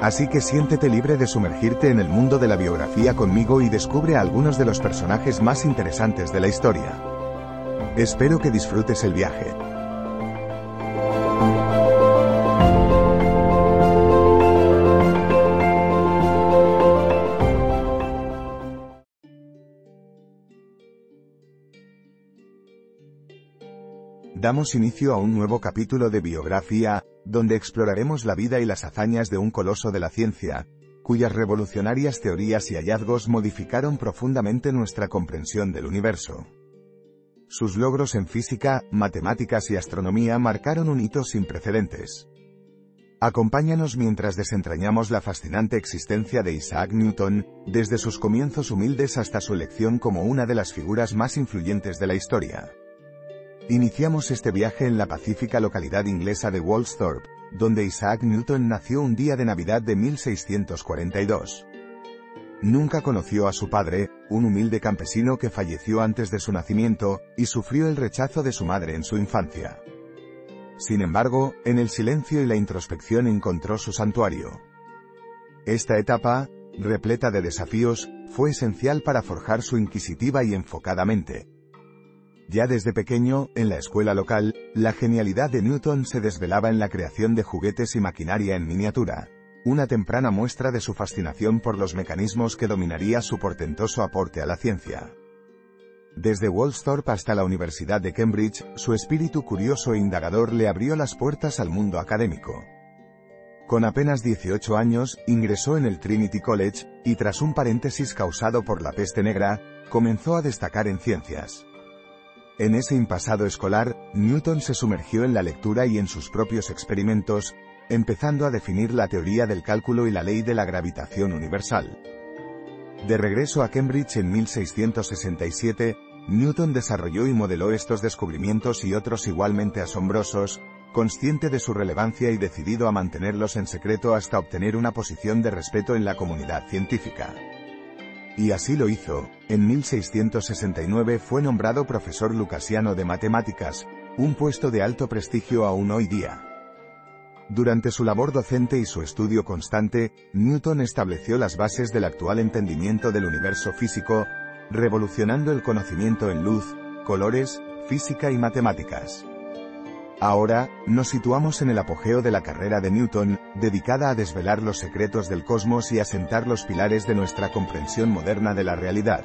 Así que siéntete libre de sumergirte en el mundo de la biografía conmigo y descubre a algunos de los personajes más interesantes de la historia. Espero que disfrutes el viaje. Damos inicio a un nuevo capítulo de biografía, donde exploraremos la vida y las hazañas de un coloso de la ciencia, cuyas revolucionarias teorías y hallazgos modificaron profundamente nuestra comprensión del universo. Sus logros en física, matemáticas y astronomía marcaron un hito sin precedentes. Acompáñanos mientras desentrañamos la fascinante existencia de Isaac Newton, desde sus comienzos humildes hasta su elección como una de las figuras más influyentes de la historia. Iniciamos este viaje en la pacífica localidad inglesa de Woolsthorpe, donde Isaac Newton nació un día de Navidad de 1642. Nunca conoció a su padre, un humilde campesino que falleció antes de su nacimiento, y sufrió el rechazo de su madre en su infancia. Sin embargo, en el silencio y la introspección encontró su santuario. Esta etapa, repleta de desafíos, fue esencial para forjar su inquisitiva y enfocada mente. Ya desde pequeño, en la escuela local, la genialidad de Newton se desvelaba en la creación de juguetes y maquinaria en miniatura. Una temprana muestra de su fascinación por los mecanismos que dominaría su portentoso aporte a la ciencia. Desde Woolsthorpe hasta la Universidad de Cambridge, su espíritu curioso e indagador le abrió las puertas al mundo académico. Con apenas 18 años, ingresó en el Trinity College, y tras un paréntesis causado por la peste negra, comenzó a destacar en ciencias. En ese impasado escolar, Newton se sumergió en la lectura y en sus propios experimentos, empezando a definir la teoría del cálculo y la ley de la gravitación universal. De regreso a Cambridge en 1667, Newton desarrolló y modeló estos descubrimientos y otros igualmente asombrosos, consciente de su relevancia y decidido a mantenerlos en secreto hasta obtener una posición de respeto en la comunidad científica. Y así lo hizo. En 1669 fue nombrado profesor lucasiano de matemáticas, un puesto de alto prestigio aún hoy día. Durante su labor docente y su estudio constante, Newton estableció las bases del actual entendimiento del universo físico, revolucionando el conocimiento en luz, colores, física y matemáticas. Ahora, nos situamos en el apogeo de la carrera de Newton, dedicada a desvelar los secretos del cosmos y a sentar los pilares de nuestra comprensión moderna de la realidad.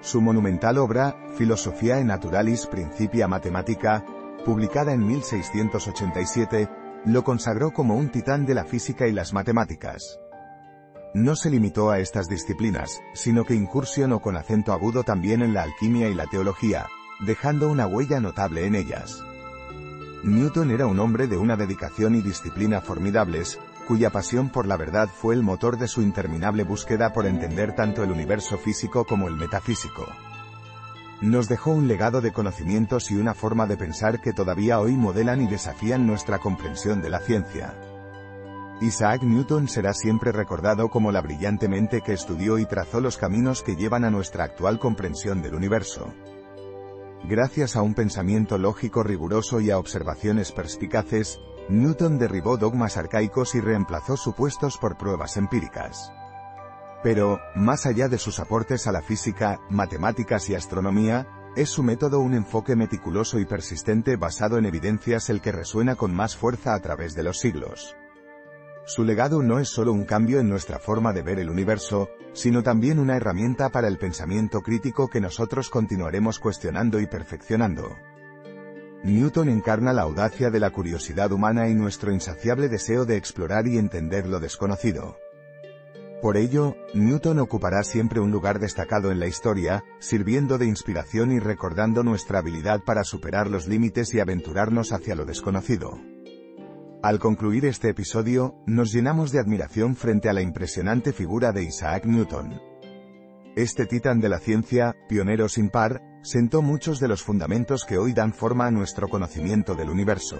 Su monumental obra, Philosophiae Naturalis Principia Mathematica, publicada en 1687, lo consagró como un titán de la física y las matemáticas. No se limitó a estas disciplinas, sino que incursionó con acento agudo también en la alquimia y la teología, dejando una huella notable en ellas. Newton era un hombre de una dedicación y disciplina formidables, cuya pasión por la verdad fue el motor de su interminable búsqueda por entender tanto el universo físico como el metafísico. Nos dejó un legado de conocimientos y una forma de pensar que todavía hoy modelan y desafían nuestra comprensión de la ciencia. Isaac Newton será siempre recordado como la brillante mente que estudió y trazó los caminos que llevan a nuestra actual comprensión del universo. Gracias a un pensamiento lógico riguroso y a observaciones perspicaces, Newton derribó dogmas arcaicos y reemplazó supuestos por pruebas empíricas. Pero, más allá de sus aportes a la física, matemáticas y astronomía, es su método un enfoque meticuloso y persistente basado en evidencias el que resuena con más fuerza a través de los siglos. Su legado no es solo un cambio en nuestra forma de ver el universo, sino también una herramienta para el pensamiento crítico que nosotros continuaremos cuestionando y perfeccionando. Newton encarna la audacia de la curiosidad humana y nuestro insaciable deseo de explorar y entender lo desconocido. Por ello, Newton ocupará siempre un lugar destacado en la historia, sirviendo de inspiración y recordando nuestra habilidad para superar los límites y aventurarnos hacia lo desconocido. Al concluir este episodio, nos llenamos de admiración frente a la impresionante figura de Isaac Newton. Este titán de la ciencia, pionero sin par, sentó muchos de los fundamentos que hoy dan forma a nuestro conocimiento del universo.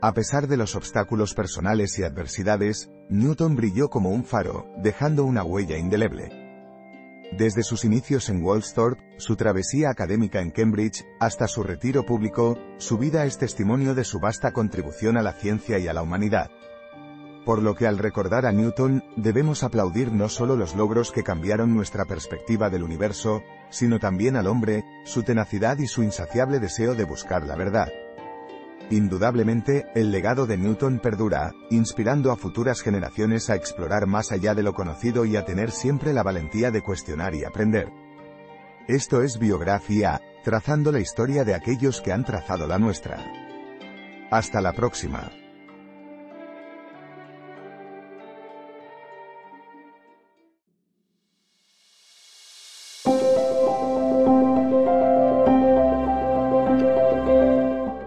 A pesar de los obstáculos personales y adversidades, Newton brilló como un faro, dejando una huella indeleble. Desde sus inicios en Woolsthorpe, su travesía académica en Cambridge, hasta su retiro público, su vida es testimonio de su vasta contribución a la ciencia y a la humanidad. Por lo que al recordar a Newton, debemos aplaudir no solo los logros que cambiaron nuestra perspectiva del universo, sino también al hombre, su tenacidad y su insaciable deseo de buscar la verdad. Indudablemente, el legado de Newton perdura, inspirando a futuras generaciones a explorar más allá de lo conocido y a tener siempre la valentía de cuestionar y aprender. Esto es biografía, trazando la historia de aquellos que han trazado la nuestra. Hasta la próxima.